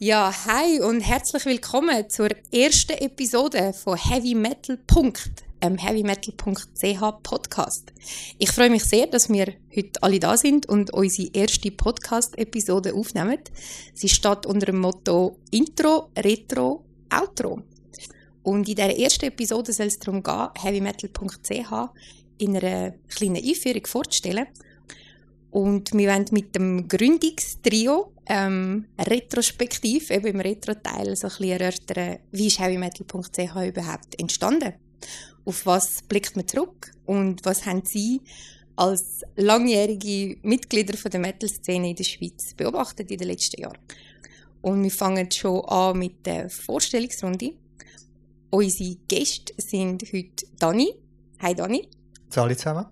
Ja, hi und herzlich willkommen zur ersten Episode von Heavy Metal einem heavymetal.ch Podcast. Ich freue mich sehr, dass wir heute alle da sind und unsere erste Podcast-Episode aufnehmen. Sie steht unter dem Motto Intro, Retro, Outro. Und in dieser ersten Episode soll es darum gehen, heavymetal.ch in einer kleinen Einführung vorzustellen. Und wir wollen mit dem Gründungstrio ähm, retrospektiv, eben im Retro-Teil, so ein bisschen erörtern, wie ist heavymetal.ch überhaupt entstanden? Auf was blickt man zurück? Und was haben Sie als langjährige Mitglieder von der Metal-Szene in der Schweiz beobachtet in den letzten Jahren? Und wir fangen schon an mit der Vorstellungsrunde. Unsere Gäste sind heute Dani. Hi Dani. Hallo zusammen.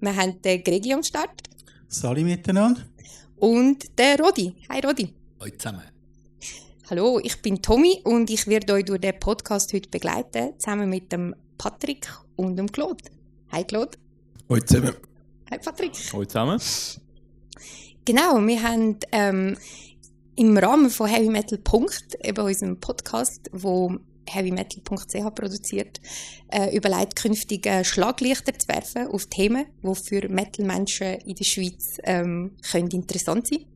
Wir haben den Gregi am Start. Sali miteinander. Und der Rodi. Hi Rodi. Hallo zusammen. Hallo, ich bin Tommy und ich werde euch durch den Podcast heute begleiten, zusammen mit dem Patrick und dem Claude. Hi Claude. Hallo zusammen. Hi Patrick. Hallo zusammen. Genau, wir haben ähm, im Rahmen von Heavy Metal Punkt, eben unserem Podcast, wo heavymetal.ch produziert, äh, überlegt, künftig äh, Schlaglichter zu werfen auf Themen, die für Metal-Menschen in der Schweiz ähm, können interessant sein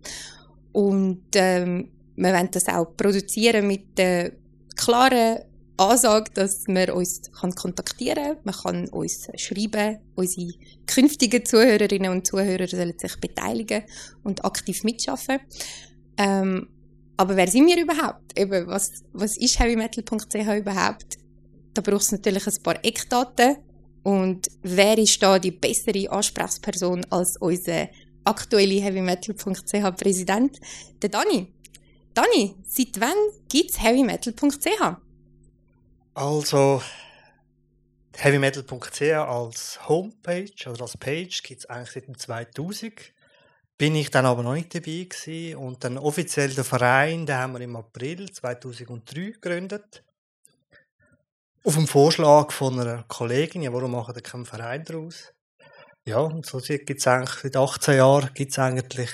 Und ähm, wir wollen das auch produzieren mit der klaren Ansage, dass man uns kann kontaktieren kann, man kann uns schreiben, unsere künftigen Zuhörerinnen und Zuhörer sollen sich beteiligen und aktiv mitschaffen. Ähm, aber wer sind wir überhaupt? Eben, was, was ist heavymetal.ch überhaupt? Da braucht es natürlich ein paar Eckdaten. Und wer ist da die bessere Ansprechperson als unser aktueller heavymetal.ch Präsident, der Dani? Dani, seit wann gibt es heavymetal.ch? Also, heavymetal.ch als Homepage oder als Page gibt es eigentlich seit dem 2000 bin ich dann aber noch nicht dabei gewesen. Und dann offiziell der Verein, den haben wir im April 2003 gegründet. Auf dem Vorschlag von einer Kollegin, ja, warum machen wir keinen Verein daraus? Ja, und so gibt es eigentlich, seit 18 Jahren gibt es eigentlich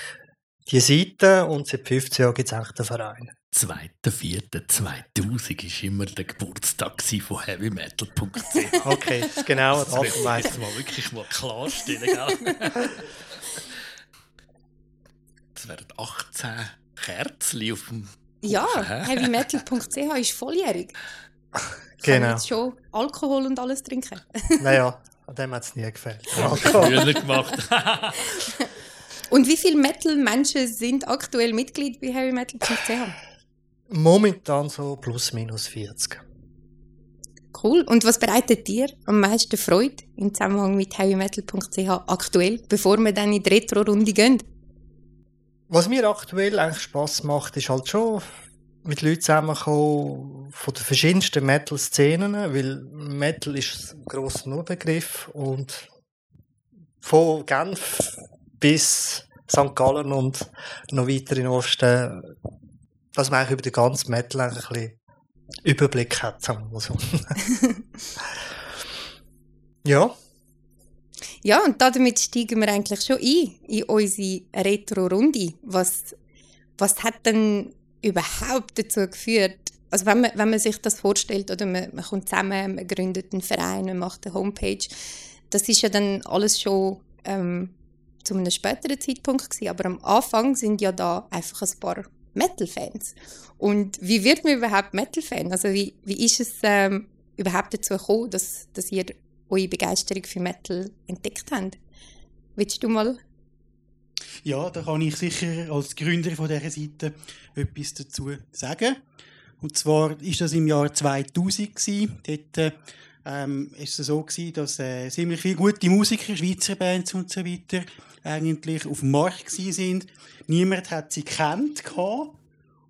die Seite und seit 15 Jahren gibt es eigentlich den Verein. 2.4.2000 ist immer der Geburtstag von heavymetal.ch. Okay, genau. Das ich jetzt mal wirklich mal klarstellen? es werden 18 Kerzen auf dem Ja, heavymetal.ch ist volljährig. Genau. Kann jetzt schon Alkohol und alles trinken. naja, an dem hat es nie gefällt. Früher gemacht. und wie viele Metal-Menschen sind aktuell Mitglied bei heavymetal.ch? Momentan so plus minus 40. Cool. Und was bereitet dir am meisten Freude im Zusammenhang mit heavymetal.ch aktuell, bevor wir dann in die Retro-Runde gehen? Was mir aktuell eigentlich Spaß macht, ist halt schon mit Leuten zusammenkommen von den verschiedensten Metal-Szenen, weil Metal ist ein grosser Nurbegriff und von Genf bis St. Gallen und noch weiter in Osten, dass man eigentlich über den ganzen Metal ein bisschen Überblick hat, sagen wir mal so. ja. Ja, und damit steigen wir eigentlich schon ein in unsere Retro-Runde. Was, was hat denn überhaupt dazu geführt, also wenn man, wenn man sich das vorstellt, oder man, man kommt zusammen, man gründet einen Verein, man macht eine Homepage, das ist ja dann alles schon ähm, zu einem späteren Zeitpunkt gewesen, aber am Anfang sind ja da einfach ein paar Metal-Fans. Und wie wird man überhaupt Metal-Fan? Also wie, wie ist es ähm, überhaupt dazu gekommen, dass, dass ihr eure Begeisterung für Metal entdeckt habt? Willst du mal? Ja, da kann ich sicher als Gründer von dieser Seite etwas dazu sagen. Und zwar ist das im Jahr 2000 gewesen. Dort ähm, ist es so gewesen, dass äh, ziemlich viele gute Musiker, Schweizer Bands und so weiter, eigentlich auf dem Markt sind. Niemand hat sie kennt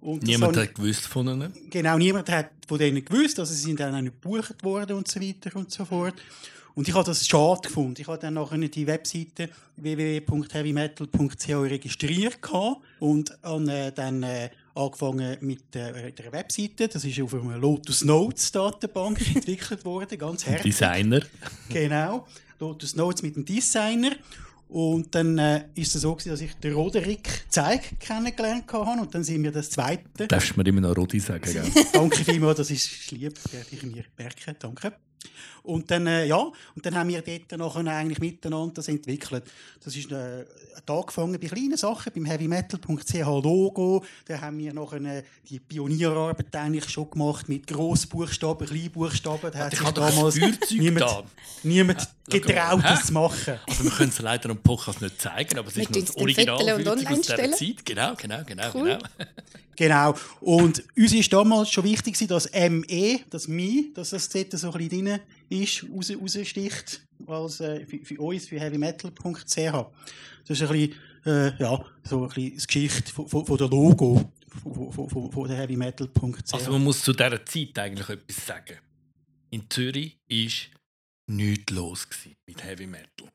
niemand hat gewusst von ihnen. Genau, niemand hat von denen gewusst, also sie sind dann auch nicht gebucht worden und so weiter und so fort. Und ich habe das schade gefunden. Ich habe dann nachher die Webseite www.heavymetal.ch registriert und habe äh, dann äh, angefangen mit äh, der Webseite. Das ist auf einer Lotus Notes Datenbank entwickelt worden, ganz herzlich. Designer. Genau, Lotus Notes mit dem Designer. Und dann äh, ist es so, gewesen, dass ich den Roderick Zeig kennengelernt habe und dann sind wir das Zweite. Darfst du mir immer noch Rodi sagen, gell? danke vielmals, das ist lieb, werde ich mir merken, danke. Und dann, äh, ja, und dann haben wir dort nachher eigentlich miteinander das entwickelt. Das ist äh, hat angefangen bei kleinen Sachen, beim heavymetal.ch Logo. Da haben wir nachher äh, die Pionierarbeit eigentlich schon gemacht mit Grossbuchstaben, Kleinbuchstaben. Da hat Ich sich damals niemand, da. niemand schau mal, getraut, hä? das zu machen. Also wir können es leider am Podcast nicht zeigen, aber es ist noch das Original aus dieser. Zeit. Genau, genau, genau, Cool. genau. Genau. Und uns ist damals schon wichtig, dass ME, das Mi, dass das dort so ein bisschen drin ist, raus, raussticht, als, äh, für, für uns, für heavymetal.ch. Das ist ein bisschen, äh, ja, so ein bisschen die Geschichte von, von, von der Logo von, von, von, der heavymetal.ch. Also man muss zu dieser Zeit eigentlich etwas sagen. In Zürich war nichts los mit Heavy Metal.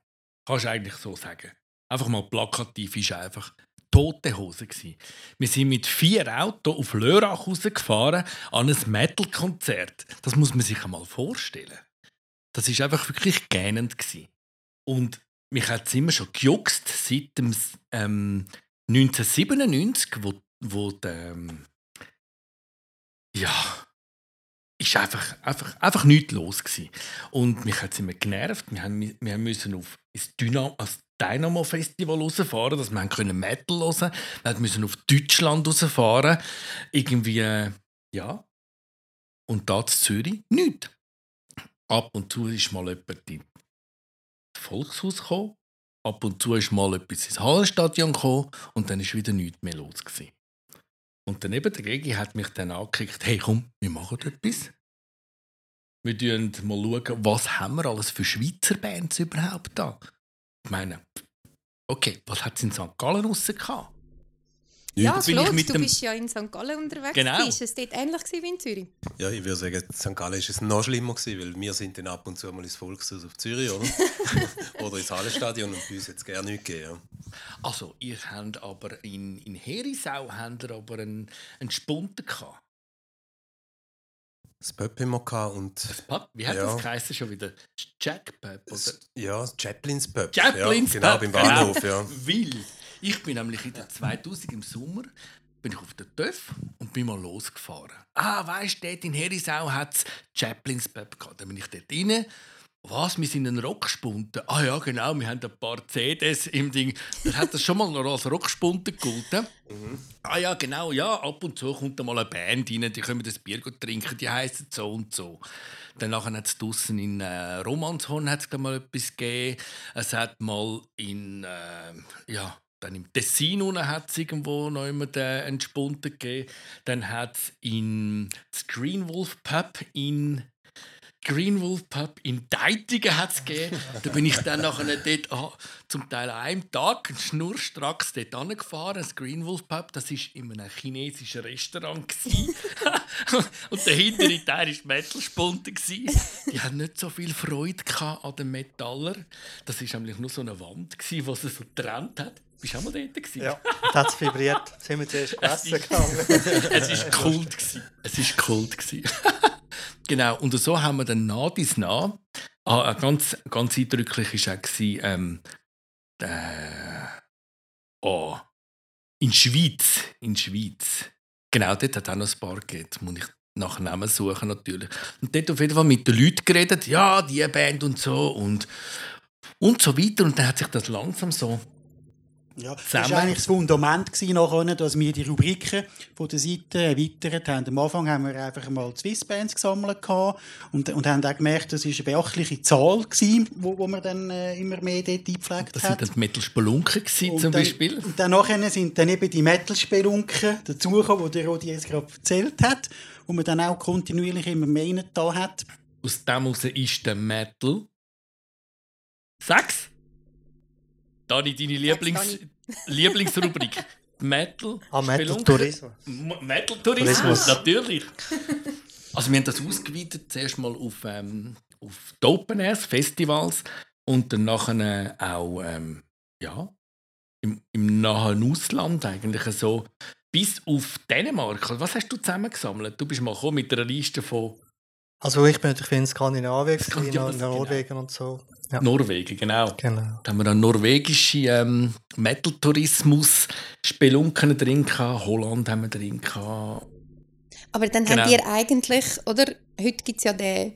Kannst du eigentlich so sagen. Einfach mal plakativ ist einfach tote Hose gewesen. Wir sind mit vier Autos auf Lörrach rausgefahren an ein Metal-Konzert. Das muss man sich einmal vorstellen. Das ist einfach wirklich gähnend gewesen. Und mich hat es immer schon gejuckt seit dem ähm, 1997, wo, wo der, ähm, ja, ist einfach, einfach, einfach nichts los gewesen. Und mich hat es immer genervt. Wir, haben, wir müssen auf das Dynamo, das Dynamo Festival rausfahren, dass wir können Metal hören Wir mussten auf Deutschland rausfahren. Irgendwie, äh, ja. Und da in Zürich nichts. Ab und zu ist mal jemand in das Volkshaus gekommen. Ab und zu ist mal etwas ins Hallenstadion gekommen. Und dann ist wieder nichts mehr los gewesen. Und daneben der Gegi hat mich dann angekickt, hey komm, wir machen etwas. Wir schauen mal, was haben wir alles für Schweizer Bands überhaupt da. Ich meine, okay, was hat es in St. Gallen raus gehabt? Ja, ich Claude, mit du dem- bist ja in St. Gallen unterwegs. Genau. Ist es dort ähnlich gewesen wie in Zürich? Ja, ich würde sagen, in St. Gallen ist es noch schlimmer gewesen, weil wir sind dann ab und zu mal ins Volkshaus auf Zürich, oder? oder ins Hallenstadion und bei uns jetzt gerne nichts gegeben. Also, ihr habt aber in, in Herisau habt ihr aber einen, einen Spunten gehabt. Das Pöpp gehabt und Pub, Wie hat Ja. das geheißen schon wieder? Jack? Oder? das, ja, das Chaplins Pub. Chaplins ja, genau, beim Bahnhof, ja. Weil ich bin nämlich in der 2000 im Sommer bin ich auf der TÜV und bin mal losgefahren. Ah, weißt du, dort in Herisau hat es Chaplins Pub gehabt. Dann bin ich dort rein. Was, wir sind ein Rockspunten? Ah ja, genau, wir haben ein paar CDs im Ding. Dann hat das schon mal noch als Rockspunten gegolten. Ah ja, genau, ja, ab und zu kommt da mal eine Band rein, die können das Bier gut trinken, die heißen so und so. Dann hat es draussen in äh, Romanshorn hat's mal etwas gegeben. Es hat mal in, äh, ja, dann im Tessin hat es irgendwo noch immer den Entspunten gegeben. Dann hat es in das Green Wolf Pub in Green Wolf Pub in Deitigen hat gegeben. Da bin ich dann nachher dort ah, zum Teil an einem Tag schnurstracks dort angefahren. Das Green Wolf Pub, das war in einem chinesischen Restaurant. Und der hintere Teil war Metal-Spunte. Die hatten nicht so viel Freude an den Metaller. Das war nämlich nur so eine Wand, die sie so getrennt hat. Bist auch mal dort? Gewesen? Ja, da hat vibriert. Sind wir zuerst essen gegangen. es war Kult. gewesen. Es war Kult. gewesen. genau, und so haben wir dann nah dies nah. Ah, äh, ganz, ganz eindrücklich war auch, ähm, der, oh, in Schweiz. In Schweiz. Genau, dort hat auch noch ein paar gegeben. Muss ich nach Namen suchen natürlich. Und dort auf jeden Fall mit den Leuten geredet. Ja, die Band und so. Und, und so weiter. Und dann hat sich das langsam so Ja, das war eigentlich das Fundament, gewesen, nachher, dass wir die Rubriken von der Seite erweitert haben. Am Anfang haben wir einfach mal Swissbands gesammelt gehabt und, und haben auch gemerkt, das war eine beachtliche Zahl, gewesen, wo, wo man dann äh, immer mehr dort eingepflegt Das hat. sind dann die Metal Spelunken zum dann, Beispiel. Und dann nachher sind dann eben die Metal-Spelunken dazugekommen, die der Rodi jetzt gerade erzählt hat, wo man dann auch kontinuierlich immer mehr reingetan hat. Aus dem heraus ist der Metal. Sag's! Dani, deine Lieblings. Lieblingsrubrik. Metal. Ah, Metal. Tourismus. Metal Tourismus, Tourismus. natürlich. Also wir haben das ausgeweitet, zuerst mal auf, ähm, auf die Open Airs, Festivals und dann nachher äh, auch ähm, ja, im, im nahen Ausland eigentlich so bis auf Dänemark. Was hast du zusammengesammelt? Du bist mal gekommen mit einer Liste von Also ich bin natürlich in Skandinavien, in Norwegen und so. Ja, Norwegen, genau. genau. Da haben wir einen norwegischen ähm, Metal-Tourismus, Spelunken drin gehabt, Holland haben wir drin gehabt. Aber dann Genau. habt ihr eigentlich, oder? Heute gibt es ja den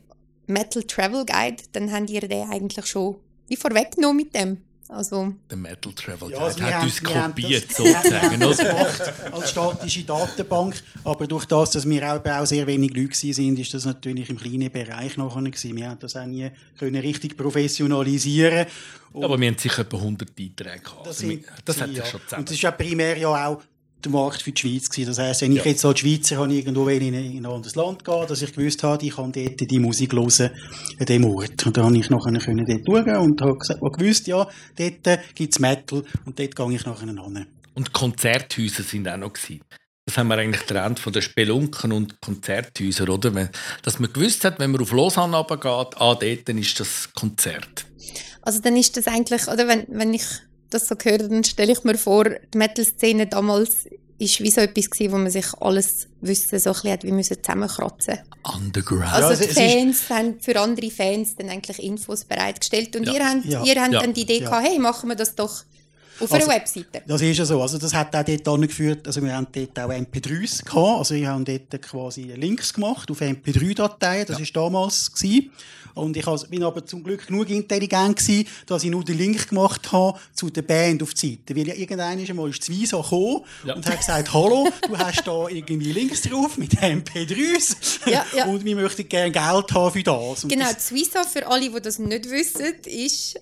Metal Travel Guide, dann habt ihr den eigentlich schon wie vorweggenommen mit dem. Also, Der Metal Travel Ja, Guide also wir hat haben- uns kopiert, das- sozusagen. das gemacht als statische Datenbank, aber durch das, dass wir auch, eben auch sehr wenig Leute gewesen sind, ist das natürlich im kleinen Bereich nachher gewesen. Wir haben das auch nie können richtig professionalisieren. Und Aber wir haben sicher etwa 100 Beiträge gehabt. das, Also, das hat sich ja. schon Und zusammen. das ist ja primär ja auch der Markt für die Schweiz gewesen. Das heisst, wenn ich Ja. jetzt als Schweizer habe irgendwo will in, ein- in ein anderes Land gehen, dass ich gewusst habe, ich kann dort die Musik hören an dem Ort. Und dann habe ich nachher können dort schauen und habe gesagt, habe gewusst, ja, dort gibt es Metal und dort gehe ich nachher hin. Und Konzerthäuser sind auch noch gewesen. Das haben wir eigentlich getrennt von den Spelunken und Konzerthäusern, oder? Dass man gewusst hat, wenn man auf Lausanne runtergeht, ah, dort dann ist das Konzert. also dann ist das eigentlich, oder wenn, wenn ich das so höre, dann stelle ich mir vor, die Metal-Szene damals ist wie so etwas gewesen, wo man sich alles Wissen so ein bisschen hat, wie müssen zusammenkratzen. Underground. Also es- die Fans haben für andere Fans dann eigentlich Infos bereitgestellt und Ja. ihr habt, Ja. ihr habt Ja. dann die Idee Ja. gehabt, hey, machen wir das doch auf Also- einer Webseite. Das ist ja so. Also das hat auch dort angeführt, also wir haben dort auch MP3s gehabt. Also wir haben dort quasi Links gemacht auf MP3-Dateien. Das ist damals gewesen. Und ich bin aber zum Glück genug intelligent gewesen, dass ich nur den Link gemacht habe zu der Band auf die Seite. Weil ja irgendwann ist einmal ist Visa gekommen Ja. und hat gesagt, hallo, du hast da irgendwie Links drauf mit MP3s Ja, ja. und wir möchten gerne Geld haben für das. Und Genau, das, Suiza, für alle, die das nicht wissen, ist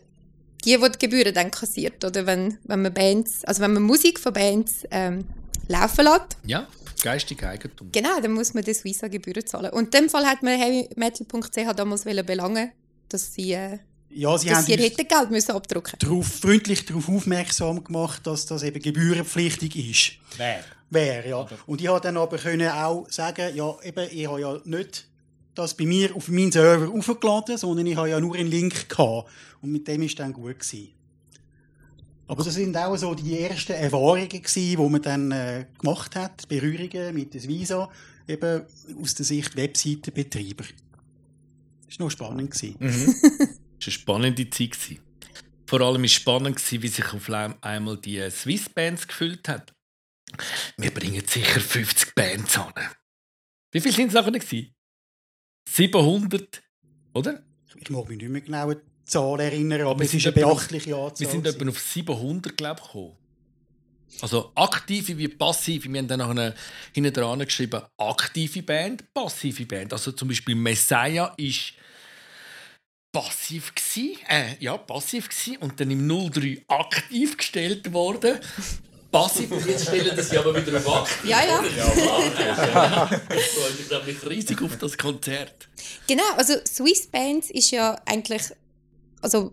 die, die die Gebühren dann kassiert. Oder wenn, wenn man Bands, also wenn man Musik von Bands ähm, laufen lässt, Ja, geistige Eigentum. genau, dann muss man die Suiza Gebühren zahlen. Und in dem Fall hat man heavymetal.ch damals belangen, dass sie, äh, ja, sie dass haben sie uns- hätten Geld müssen abdrucken. darauf, freundlich darauf aufmerksam gemacht, dass das eben gebührenpflichtig ist. Wer? Wäre, ja. Und ich konnte dann aber können auch sagen, ja, eben, ich habe ja nicht das bei mir auf meinen Server aufgeladen, sondern ich habe ja nur einen Link gehabt. Und mit dem ist dann gut gewesen. Aber das sind auch so die ersten Erfahrungen gewesen, die man dann äh, gemacht hat, Berührungen mit der Visa, eben aus der Sicht Webseitenbetreiber. Das war noch spannend. Gewesen. Mhm. Das war eine spannende Zeit. gewesen. Vor allem war es spannend, gewesen, wie sich auf einmal die Swiss Bands gefüllt hat. Wir bringen sicher 50 Bands an. Wie viele sind es nachher? gewesen? 700, oder? Ich mag mich nicht mehr genau an die Zahl erinnern, aber Wir es ist eine etwa auf- beachtliche Anzahl. Wir sind etwa auf 700, glaube ich, gekommen. Also aktive wie passive. Wir haben dann nachher hinten dran geschrieben, aktive Band, passive Band. Also zum Beispiel Messiah ist passiv gsi, äh, ja, passiv gsi und dann im 03 aktiv gestellt worden. Passiv, und jetzt stellen das aber wieder auf aktiv. Ja, ja. Ja, Ich freue mich riesig auf das Konzert. Genau, also Swiss Bands ist ja eigentlich, also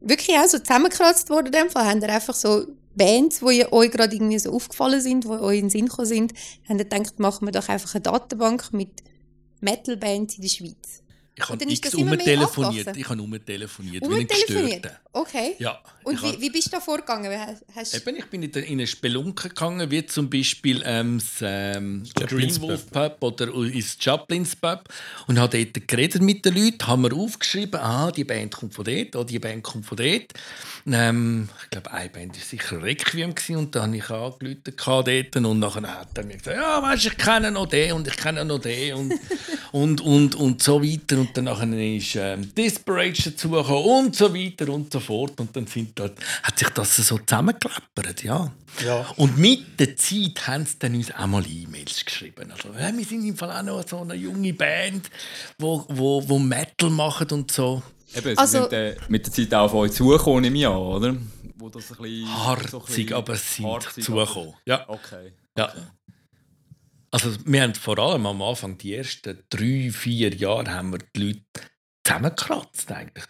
wirklich auch so zusammengekratzt worden in dem Fall. Haben einfach so Bands, die euch gerade irgendwie so aufgefallen sind, die euch in den Sinn gekommen sind, haben gedacht, machen wir doch einfach eine Datenbank mit Metal-Bands in der Schweiz. Ich habe x umtelefoniert. Ich habe umtelefoniert, wie ein Umtelefoniert? Gestörter. Okay. Ja. Und wie, wie bist du da vorgegangen? Hast, Eben, ich bin in eine Spelunke gegangen, wie zum Beispiel ähm, das ähm, Greenwolf Pub oder ins Chaplins Pub und habe dort geredet mit den Leuten, haben mir aufgeschrieben, ah, die Band kommt von dort, oh, die Band kommt von dort. Ähm, ich glaube, eine Band war sicher Requiem gewesen, und da habe ich angerufen dort und nachher hat er mir gesagt, ja, weißt, du, ich kenne noch den und ich kenne noch den und, und, und, und so weiter und dann nachher ist ähm, Desperation dazugekommen und so weiter und so fort und dann sind dort, hat sich das so zusammengeklappert, ja. Ja. Und mit der Zeit haben sie dann uns auch mal E-Mails geschrieben. Also, ja, wir sind im Fall auch noch so eine junge Band, wo, wo, wo Metal machen und so. Eben, sie Also- sind äh, mit der Zeit auch auf euch zugekommen im Jahr, oder? Wo das ein bisschen, so ein Harzig, bisschen- aber sie sind harzig, zugekommen. Ja. Okay. Ja. Also wir haben vor allem am Anfang, die ersten drei, vier Jahre, haben wir die Leute zusammengekratzt eigentlich.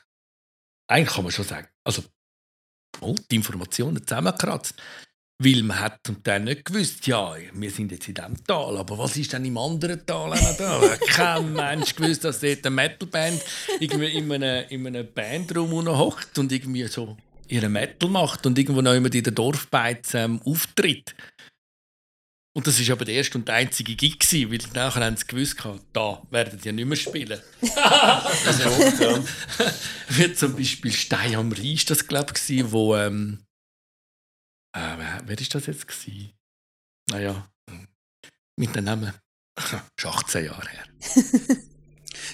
Eigentlich kann man schon sagen, also oh, die Informationen zusammengekratzt. Weil man hat zum Teil nicht gewusst, ja, wir sind jetzt in diesem Tal, aber was ist denn im anderen Tal auch da? Kein Mensch gewusst, dass dort eine Metalband irgendwie in einem, in einem Bandraum hockt und irgendwie so ihre Metal macht und irgendwo noch jemand in der Dorfbeiz ähm, auftritt. Und das war aber der erste und der einzige Gig, gewesen, weil nachher haben sie gewusst, da werden die ja nicht mehr spielen. also, Wie zum Beispiel Stein am Rhein ist das, glaube ich, wo, ähm, äh, wer, wer ist das jetzt gewesen? Naja, mit dem Namen. Schon 18 Jahre her.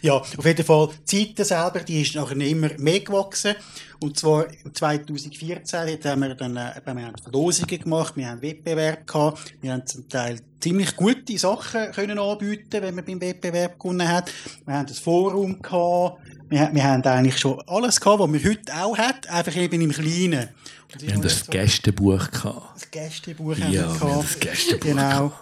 Ja, auf jeden Fall, die Seite selber, die ist nachher immer mehr gewachsen. Und zwar 2014 haben wir dann äh, wir haben Verlosungen gemacht, wir haben Wettbewerb gehabt, wir haben zum Teil ziemlich gute Sachen können anbieten, wenn man beim Wettbewerb gewonnen hat. Wir haben das Forum gehabt, wir, wir haben eigentlich schon alles gehabt, was man heute auch hat, einfach eben im Kleinen. Und Wir haben das Gästebuch gehabt. das Gästebuch Ja, haben wir wir gehabt. das Gästebuch Genau.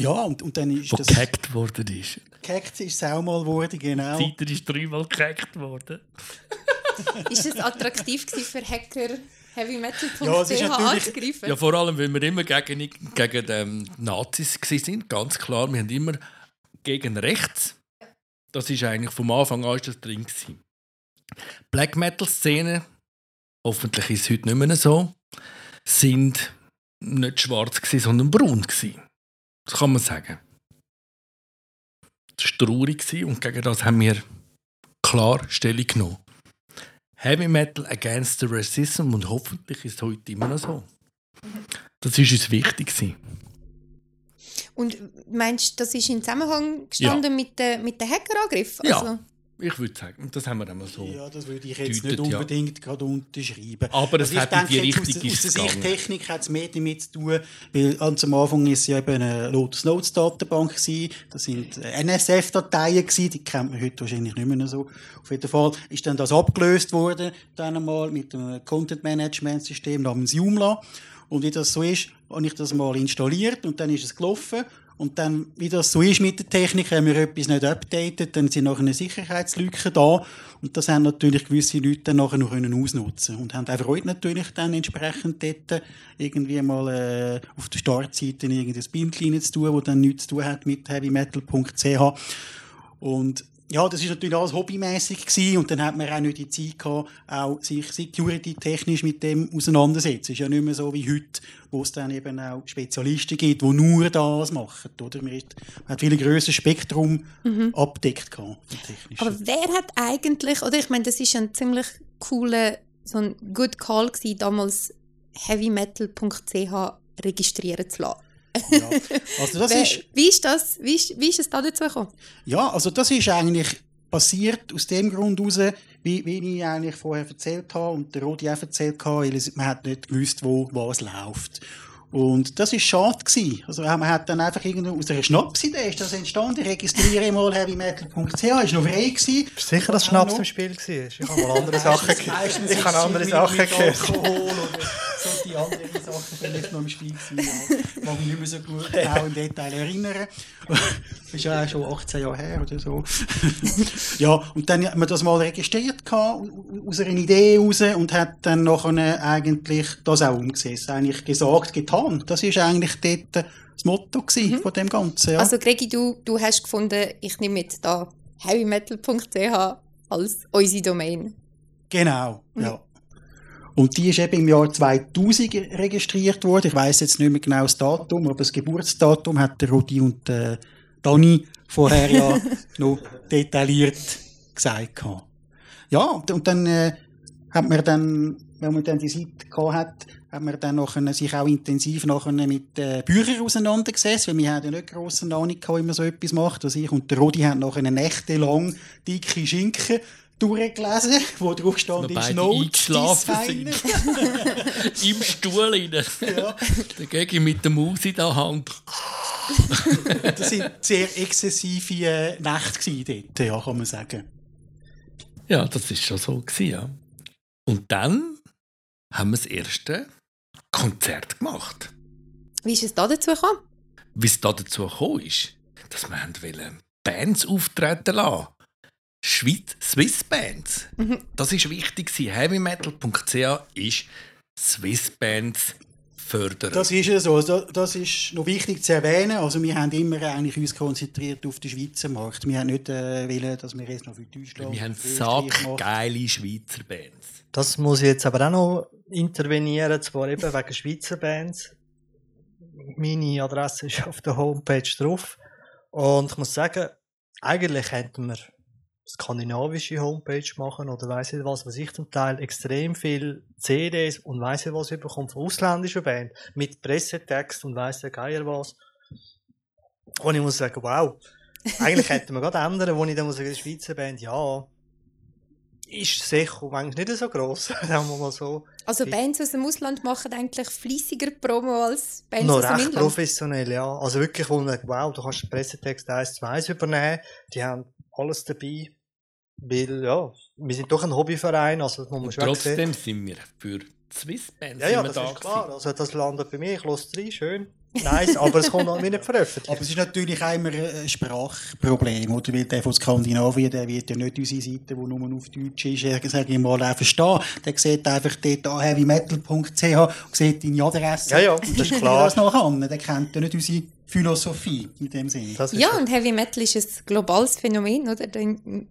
Ja, und, und dann ist Wo das... gehackt worden ist. Gehackt ist es auch mal geworden, genau. Die Seite ist dreimal gehackt worden. Ist es attraktiv gewesen für Hacker, heavymetal.ch Ja, es ist natürlich- anzugreifen? Ja, vor allem, weil wir immer gegen, gegen ähm, Nazis waren, ganz klar. Wir haben immer gegen rechts. Das ist eigentlich vom Anfang an ist das drin. Gewesen. Black Metal-Szene, hoffentlich ist es heute nicht mehr so, sind nicht schwarz, gewesen, sondern braun. Gewesen. Das kann man sagen. Das war traurig und gegen das haben wir klar Stellung genommen. Heavy Metal against the Racism und hoffentlich ist es heute immer noch so. Das ist uns wichtig. Und meinst du, das ist in Zusammenhang gestanden mit den mit den Hackerangriffen? Ja. Also, Ich würde sagen, das haben wir einmal so. Ja, das würde ich jetzt Deutet, nicht ja. unbedingt gerade unterschreiben. Aber es ich hat die denke, jetzt Richtung aus, aus ist der es Sicht. Technik hat es mehr damit zu tun, weil ganz am Anfang ist ja eben eine Lotus Notes Datenbank gewesen. Das sind äh, NSF-Dateien gewesen, die kennt man heute wahrscheinlich nicht mehr so. Auf jeden Fall ist dann das abgelöst worden, dann einmal mit einem Content Management System namens Joomla. Und wie das so ist, habe ich das mal installiert und dann ist es gelaufen. Und dann, wie das so ist mit der Technik, wenn wir etwas nicht updatet, dann sind nachher eine Sicherheitslücke da. Und das haben natürlich gewisse Leute dann nachher noch können ausnutzen Und haben auch Freude natürlich dann entsprechend dort irgendwie mal äh, auf der Startseite irgendein Bildchen zu tun, das dann nichts zu tun hat mit heavymetal.ch. Und ja, das ist natürlich alles hobbymäßig gewesen und dann hat man auch nicht die Zeit gehabt, auch sich security-technisch mit dem auseinandersetzen. Es ist ja nicht mehr so wie heute, wo es dann eben auch Spezialisten gibt, die nur das machen, oder? Man hat viel grösseres Spektrum abdeckt gehabt, aber wer hat eigentlich, oder ich meine, das ist ein ziemlich cooler, so ein good call gewesen, damals heavymetal.ch registrieren zu lassen. Ja. Also das ist, wie ist das, wie ist, wie ist es da dazu gekommen? Ja, also das ist eigentlich passiert aus dem Grund heraus, wie, wie ich eigentlich vorher erzählt habe und der Rodi auch erzählt es- man hat nicht gewusst, wo was läuft. Und das ist schade gewesen. Also man hat dann einfach irgendwie aus einer Schnapsidee ist das entstanden. Registriere mal heavymetal.ch, ist noch frei gewesen. Bist du sicher, dass Schnaps im Spiel war? Ich habe mal andere Sachen gehört. Ich habe andere Sachen gehört. Alkohol oder so die anderen Sachen vielleicht noch im Spiel gewesen. Ich kann mich nicht mehr so gut genau im Detail erinnern. Das ist ja auch schon 18 Jahre her oder so. ja, und dann hat man das mal registriert gehabt, aus einer Idee heraus und hat dann nachher eigentlich das auch umgesetzt. Eigentlich gesagt, getan. Das ist eigentlich dort das Motto gewesen von dem Ganzen. Ja. Also Gregi, du, du hast gefunden, ich nehme jetzt da heavymetal.ch als unsere Domain. Genau, ja. Und die ist eben im Jahr 2000 registriert worden. Ich weiß jetzt nicht mehr genau das Datum, aber das Geburtsdatum hat der Rudi und äh, Dani vorher ja noch detailliert gesagt. Ja, und, und dann äh, hat man dann, wenn man dann die Seite gehabt hat, hat man dann nachher sich auch intensiv nachher mit äh, Büchern auseinandergesetzt, weil wir haben ja nicht grosse Ahnung gehabt, wie man so etwas macht. Also ich und der Rudi haben nachher eine Nächte lang dicke Schinken durchgelesen, wo drauf stand, ist Notes Designer. Im Stuhl rein. Ja. Dagegen mit der Maus in der Hand. Das sind sehr exzessive äh, Nächte dort, ja, kann man sagen. Ja, das ist schon so gewesen, ja. Und dann haben wir das erste Konzert gemacht. Wie ist es da dazu gekommen? Wie es da dazu gekommen ist, dass wir haben wollen Bands auftreten lassen. Schweiz, Swiss Bands. Das ist wichtig. gewesen. Heavymetal.ch ist Swiss Bands fördern. Das ist ja so. Also, Das ist noch wichtig zu erwähnen. Also wir haben immer eigentlich uns konzentriert auf den Schweizer Markt. Wir haben nicht äh, wollen, dass wir jetzt noch für Deutschland wir haben sackgeile Schweizer Bands. Das muss ich jetzt aber auch noch intervenieren, zwar eben wegen Schweizer Bands. meine Adresse ist auf der Homepage drauf. Und ich muss sagen, eigentlich hätten wir skandinavische Homepage machen oder weiss nicht was, was ich zum Teil extrem viel CDs und weiss nicht was überkomme von ausländischen Band mit Pressetext und weiss der Geier was. Und ich muss sagen, wow, eigentlich hätten wir gerade ändern, wo ich dann muss sagen, Schweizer Band, ja, ist sicher manchmal nicht so gross, sagen wir mal so. Also Bands aus dem Ausland machen eigentlich fleissiger Promo als Bands Noch aus dem recht Inland. professionell, ja. Also wirklich, wo man denkt, wow, du kannst den Pressetext 1 zu 1 übernehmen, die haben alles dabei. Weil, ja, wir sind doch ein Hobbyverein, also das muss man schon sehen. trotzdem sind wir für Swiss Bands Ja, ja, das da ist klar. gewesen. Also das landet bei mir, ich lasse rein, schön. Nice, aber es kommt halt nicht veröffentlicht. Aber es ist natürlich auch immer ein Sprachproblem, oder? Weil der von Skandinavien, der wird ja nicht unsere Seite, die nur auf Deutsch ist, sage ich mal, auch verstehen. Der sieht einfach dort an heavymetal.ch und sieht deine Adresse. Ja, ja, das ist Und klar. das noch an. Der kennt ja nicht unsere Philosophie in dem Sinne. Ja, und Heavy Metal ist ein globales Phänomen, oder?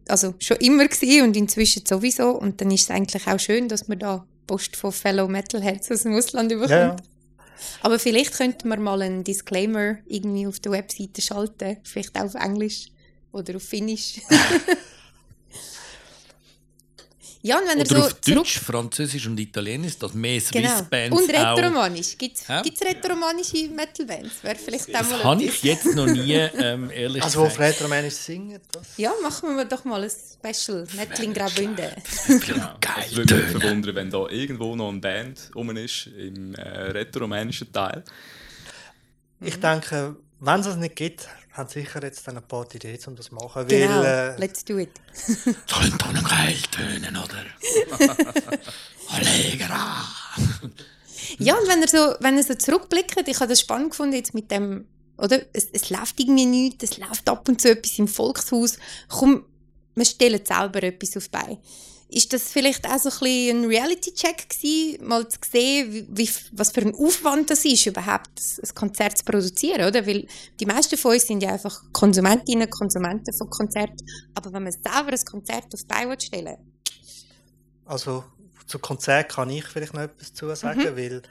Also schon immer gewesen und inzwischen sowieso. Und dann ist es eigentlich auch schön, dass man da Post von Fellow Metalheads aus dem Ausland überkommt. ja, ja. Aber vielleicht könnten wir mal einen Disclaimer irgendwie auf der Webseite schalten. Vielleicht auch auf Englisch oder auf Finnisch. ja, und wenn er Oder so auf zurück... Deutsch, Französisch und Italienisch, dass mehr Swiss Genau. Bands Und auch... Retromanisch. Gibt es Hä? Retromanische Metal-Bands? Wäre vielleicht Das mal habe ich jetzt noch nie, ähm, ehrlich Also, wo gesagt. Retromanisch singen, das... Ja, machen wir doch mal ein Special. Metal in Graubünden. Genau. Es würde mich verwundern, wenn da irgendwo noch eine Band rum ist, im äh, retromänischen Teil. Ich denke, wenn es das nicht gibt, haben sicher jetzt dann ein paar Ideen, um das zu machen. Genau, Weil, äh, let's do it. Sollen da noch geil tönen, oder? Allegra! Ja, und wenn er so, wenn er so zurückblickt, ich habe das spannend gefunden jetzt mit dem, oder? Es, es läuft irgendwie nichts, es läuft ab und zu etwas im Volkshaus. Komm, wir stellen selber etwas auf die Beine. Ist das vielleicht auch so ein, bisschen ein Reality-Check gewesen, mal zu sehen, wie, wie, was für ein Aufwand das ist, überhaupt ein Konzert zu produzieren, oder? Weil die meisten von uns sind ja einfach Konsumentinnen, Konsumenten von Konzerten. Aber wenn man selber ein Konzert auf die Beine stellen Also zu Konzert kann ich vielleicht noch etwas zu sagen, Mhm. weil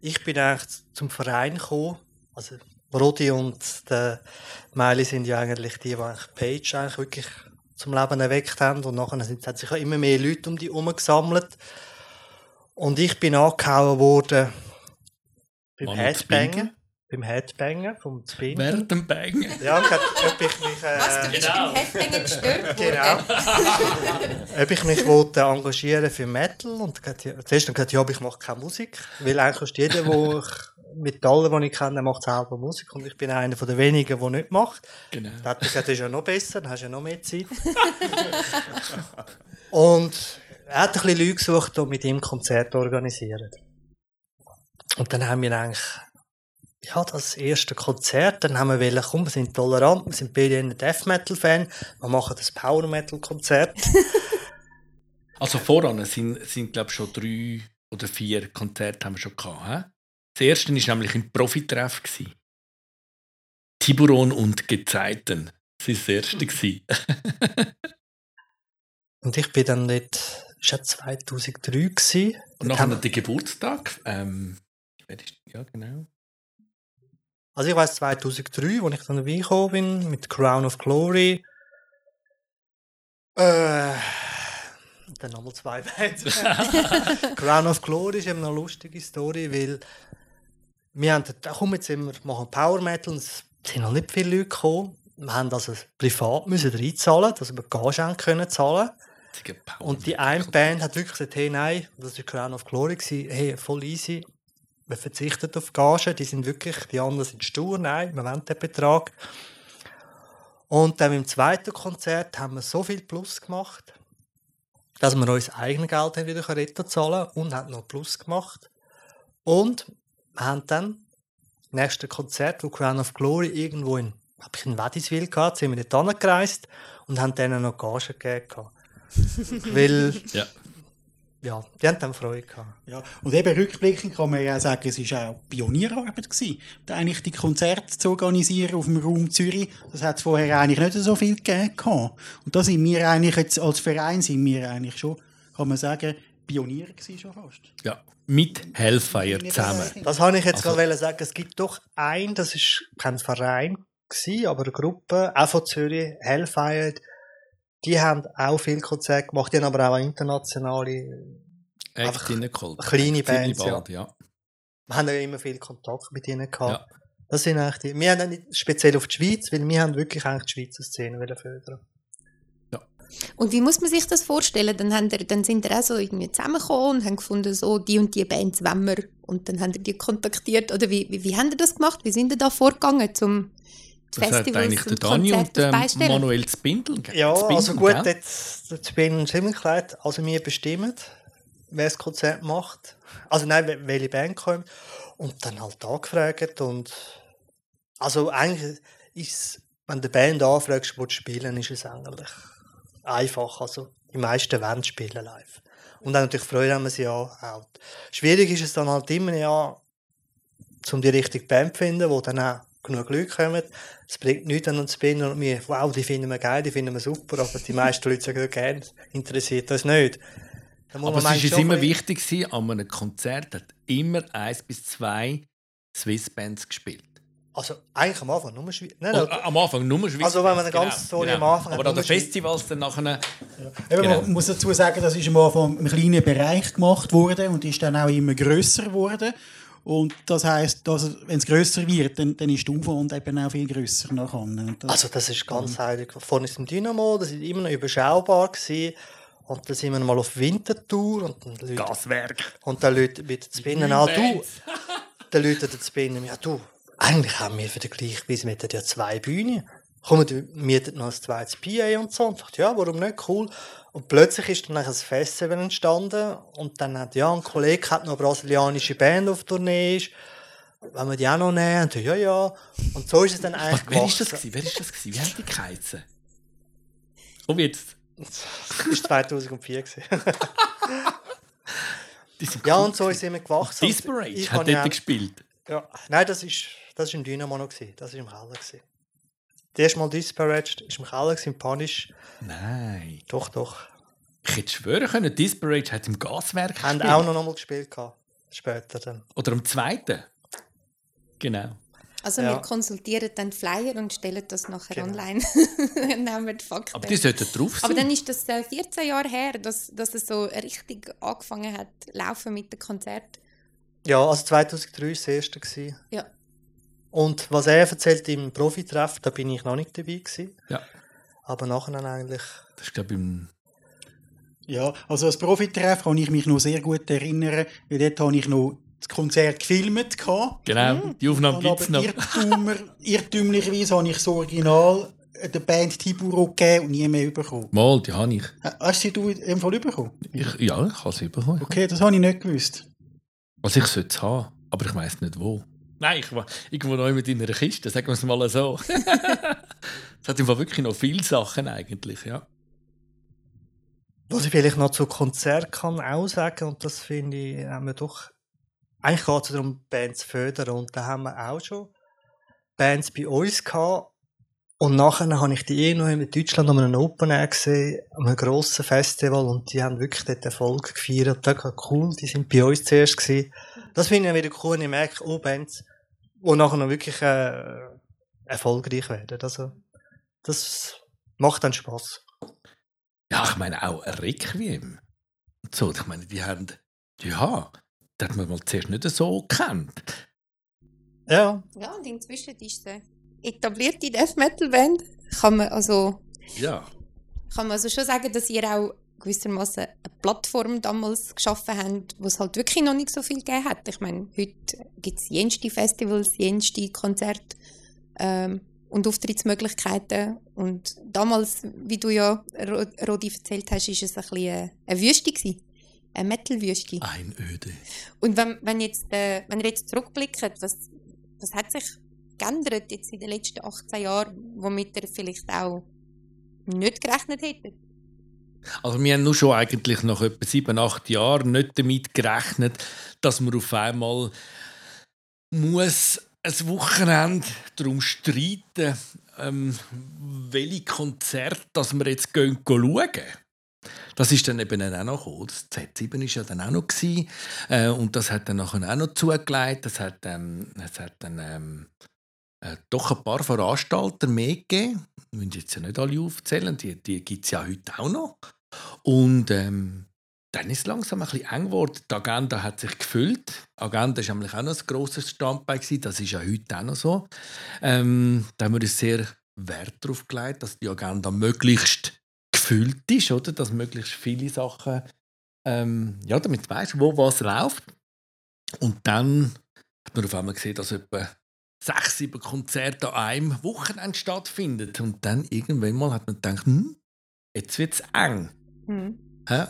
ich bin eigentlich zum Verein gekommen. Also Rodi und der Meili sind ja eigentlich die, die eigentlich Page eigentlich wirklich zum Leben erweckt haben. Und nachher sind, hat sich ja immer mehr Leute um die herum gesammelt. Und ich bin angehauen worden beim Headbangen. Beim Headbangen vom Spin. Während dem Bangen. Ja, hat, ob ich mich... Äh, was, du bist beim Headbangen gestört Genau. ob ich mich wollte engagieren für Metal und zuerst dann gesagt, ja, aber ich mache keine Musik, weil eigentlich ist jeder, wo ich mit allen, die ich kenne, macht selber Musik und ich bin einer von den wenigen, der nicht macht. Genau. Dann hat gesagt, das ist ja noch besser, dann hast du ja noch mehr Zeit. und er hat ein bisschen Leute gesucht, die mit ihm Konzerte organisieren. Und dann haben wir eigentlich ja, das erste Konzert, dann haben wir wollen, komm, wir sind tolerant, wir sind beide ein Death Metal Fan, wir machen das Power Metal Konzert. Also voran sind, sind glaube ich, schon drei oder vier Konzerte haben wir schon gehabt. He? Das erste war nämlich im Profitreff. Tiburon und Gezeiten. Das war das erste. gewesen. Und ich bin dann dort, das war ja 2003 gewesen. Und nachher haben der Geburtstag. Ähm, ja, genau. Also ich weiß 2003, als ich dann dabei gekommen bin, mit Crown of Glory. Äh, dann nochmal zwei Bands. Crown of Glory ist eben eine lustige Story, weil wir haben gedacht, komm, jetzt wir, machen Power Metal und es sind noch nicht viele Leute gekommen. Wir haben also privat müssen reinzahlen, dass wir Gage können zahlen. Und die eine Band hat wirklich gesagt, hey, nein, das war Crown of Glory, gewesen, hey, voll easy, wir verzichten auf Gage, die sind wirklich, die anderen sind stur, nein, wir wollen den Betrag. Und dann im zweiten Konzert haben wir so viel Plus gemacht, dass wir uns eigenes Geld wieder retten zahlen und haben noch Plus gemacht. Und wir haben dann das nächste Konzert, wo Crown of Glory irgendwo in, hab ich in Wädiswil gehabt, sind wir nicht angereist und haben denen noch Gage gegeben. Weil, Ja. ja, die haben dann Freude gehabt. Ja, und eben rückblickend kann man ja sagen, es war auch Pionierarbeit gewesen, eigentlich die Konzerte zu organisieren auf dem Raum Zürich. Das hat es vorher eigentlich nicht so viel gegeben. gehabt. Und da sind wir eigentlich jetzt als Verein sind wir eigentlich schon, kann man sagen, Pionier gewesen, schon fast. Ja, mit Hellfire zusammen. Das habe ich jetzt Also- gerade sagen. Es gibt doch einen, das ist kein Verein gewesen, aber eine Gruppe, auch von Zürich, Hellfire. Die haben auch viel Konzerte gemacht, die haben aber auch internationale, reingeholt. kleine Bands, ja. bald, ja. wir haben ja immer viel Kontakt mit ihnen gehabt. Ja. Das sind eigentlich die, wir haben auch nicht speziell auf die Schweiz, weil wir haben wirklich eigentlich die Schweizer Szene fördern. Und wie muss man sich das vorstellen? Dann, haben ihr, dann sind ihr auch so irgendwie zusammengekommen und haben gefunden, so die und die Bands wollen wir. Und dann haben ihr die kontaktiert. Oder wie, wie, wie haben ihr das gemacht? Wie sind ihr da vorgegangen, zum die Das hat Festivals eigentlich der und Dani und stellen? Manuel Spindel. Ja, Spindel, also gut, gell? jetzt, jetzt bin ich ziemlich klar, also wir bestimmen, wer das Konzert macht. Also nein, wel- welche Band kommt. Und dann halt angefragt und also eigentlich ist wenn du die Band anfragst, wo du spielen, ist es eigentlich einfach. Also die meisten wollen spielen live. Und dann natürlich Freude haben wir sie auch. Schwierig ist es dann halt immer, ja, um die richtige Band zu finden, wo dann auch genug Leute kommen. Es bringt nichts an uns Spinner und mir, wow, die finden wir geil, die finden wir super, aber die meisten Leute sagen, gerne, interessiert uns nicht. Aber es schon immer wichtig, an einem Konzert hat immer eins bis zwei Swiss-Bands gespielt. Also eigentlich am Anfang nur Schweiz. Nein, Oh, nein, am Anfang nur Swiss Also, wenn man eine ganze Story am Anfang hat, Aber an den Festivals dann nachher... Eben, Genau. Man muss dazu sagen, das ist am Anfang im kleinen Bereich gemacht worden und ist dann auch immer grösser geworden. Und das heisst, dass, wenn es grösser wird, dann, dann ist der Aufwand eben auch viel grösser nachher. Das, Also das ist ganz heilig. Vorne ist ein Dynamo, das ist immer noch überschaubar gewesen. Und dann sind wir mal auf Wintertour und dann Leute, Gaswerk. und dann Leute mit den Spinnen an, du, dann Leute den Spinnen, ja du, eigentlich haben wir für den gleichen Preis, wir hätten ja zwei Bühnen. Kommen wir mietet noch ein zweites PA und so. Und ich dachte, ja, warum nicht, cool. Und plötzlich ist dann ein Festival entstanden und dann hat, ja, ein Kollege hat noch eine brasilianische Band auf Tournee ist. Wenn wir die auch noch nehmen, und ja, ja. Und so ist es dann eigentlich Wer ist das gewesen? Wer ist das gewesen? Wie haben die geheißen? Komm jetzt. Das war 2004. gewesen. Ja, und so ist es immer gewachsen. Und Disparate ich hat dort gespielt. ja, Nein, das ist, das ist im Dynamo noch. Das war im Keller. Das erste Mal Disparate ist im Keller, im Panisch. Nein. Doch, doch. Ich hätte schwören können, Disparate hat im Gaswerk Haben gespielt. auch noch einmal gespielt. Gehabt. Später dann. Oder am zweiten. Genau. Also Ja. wir konsultieren dann Flyer und stellen das nachher Genau. online. dann nehmen wir die Fakten. Aber die sollten drauf sein. Aber dann ist das äh, 14 Jahre her, dass, dass es so richtig angefangen hat, laufen mit dem Konzert. Ja, also 2003 war das erste. Ja. Und was er erzählt im Profitreff, da bin ich noch nicht dabei. Gewesen. Ja. Aber nachher dann eigentlich. Das ist, glaube ich, im Ja, also als Profitreff kann ich mich noch sehr gut erinnern, weil dort habe ich noch das Konzert gefilmt. Genau, die Aufnahme gibt es aber noch. Irrtümer, irrtümlicherweise habe ich das Original der Band Tiburo gegeben und nie mehr bekommen. Mal, die habe ich. Äh, Hast sie du in dem Fall bekommen? ich ja, ich habe sie bekommen. Okay, das habe ich nicht gewusst. Also ich sollte es haben, aber ich weiß nicht wo. Nein, ich war irgendwo neu mit in einer Kiste, sagen wir es mal so. es hat Fall wirklich noch viele Sachen eigentlich, ja. Was ich vielleicht noch zu Konzert kann auch sagen, und das finde ich, haben wir doch, eigentlich geht es darum, Bands zu fördern, und da haben wir auch schon Bands bei uns gehabt, und nachher habe ich die eh noch in Deutschland an einem Open Air gesehen, an einem grossen Festival, und die haben wirklich dort Erfolg gefeiert, da war cool, die sind bei uns zuerst gewesen. Das finde ich wieder cool, wenn ich merke, oh, Bands, die nachher noch wirklich äh, erfolgreich werden, also, das macht dann Spass. Ja, ich meine auch Requiem. So, ich meine, die haben, ja, das hat man mal zuerst nicht so gekannt. Ja, Ja, und inzwischen ist es etablierte Death Metal Band. Kann man also, Ja. kann man also schon sagen, dass ihr auch gewissermaßen eine Plattform damals geschaffen habt, wo es halt wirklich noch nicht so viel gegeben hat. Ich meine, heute gibt es jenste Festivals, jenste Konzerte ähm, und Auftrittsmöglichkeiten. Und damals, wie du ja, Ro- Rodi, erzählt hast, ist es ein bisschen eine, eine Wüste gewesen. Eine Metal-Wüste. Einöde. Und wenn, wenn, jetzt, äh, wenn ihr jetzt zurückblickt, was, was hat sich geändert jetzt in den letzten 18 Jahren, womit ihr vielleicht auch nicht gerechnet hättet? Also wir haben nur schon eigentlich nach etwa sieben, acht Jahren nicht damit gerechnet, dass man auf einmal muss ein Wochenende darum streiten, ähm, welche Konzerte dass wir jetzt gehen, schauen. Das ist dann eben auch noch gekommen. Das Z7 ist ja dann auch noch gewesen, äh, und das hat dann auch noch zugelegt. Das hat, ähm, das hat dann ähm, äh, doch ein paar Veranstalter mehr gegeben. Ich will jetzt ja nicht alle aufzählen, die, die gibt es ja heute auch noch. Und ähm, dann ist es langsam ein bisschen eng geworden. Die Agenda hat sich gefüllt. Die Agenda war nämlich auch noch ein grosses Standbein. Das ist ja heute auch noch so. Ähm, da haben wir sehr Wert darauf gelegt, dass die Agenda möglichst gefüllt ist, oder? dass möglichst viele Sachen, ähm, ja, damit du weißt, wo was läuft. Und dann hat man auf einmal gesehen, dass etwa sechs, sieben Konzerte an einem Wochenende stattfinden. Und dann irgendwann mal hat man gedacht, hm, jetzt wird es eng. Mhm. Hä?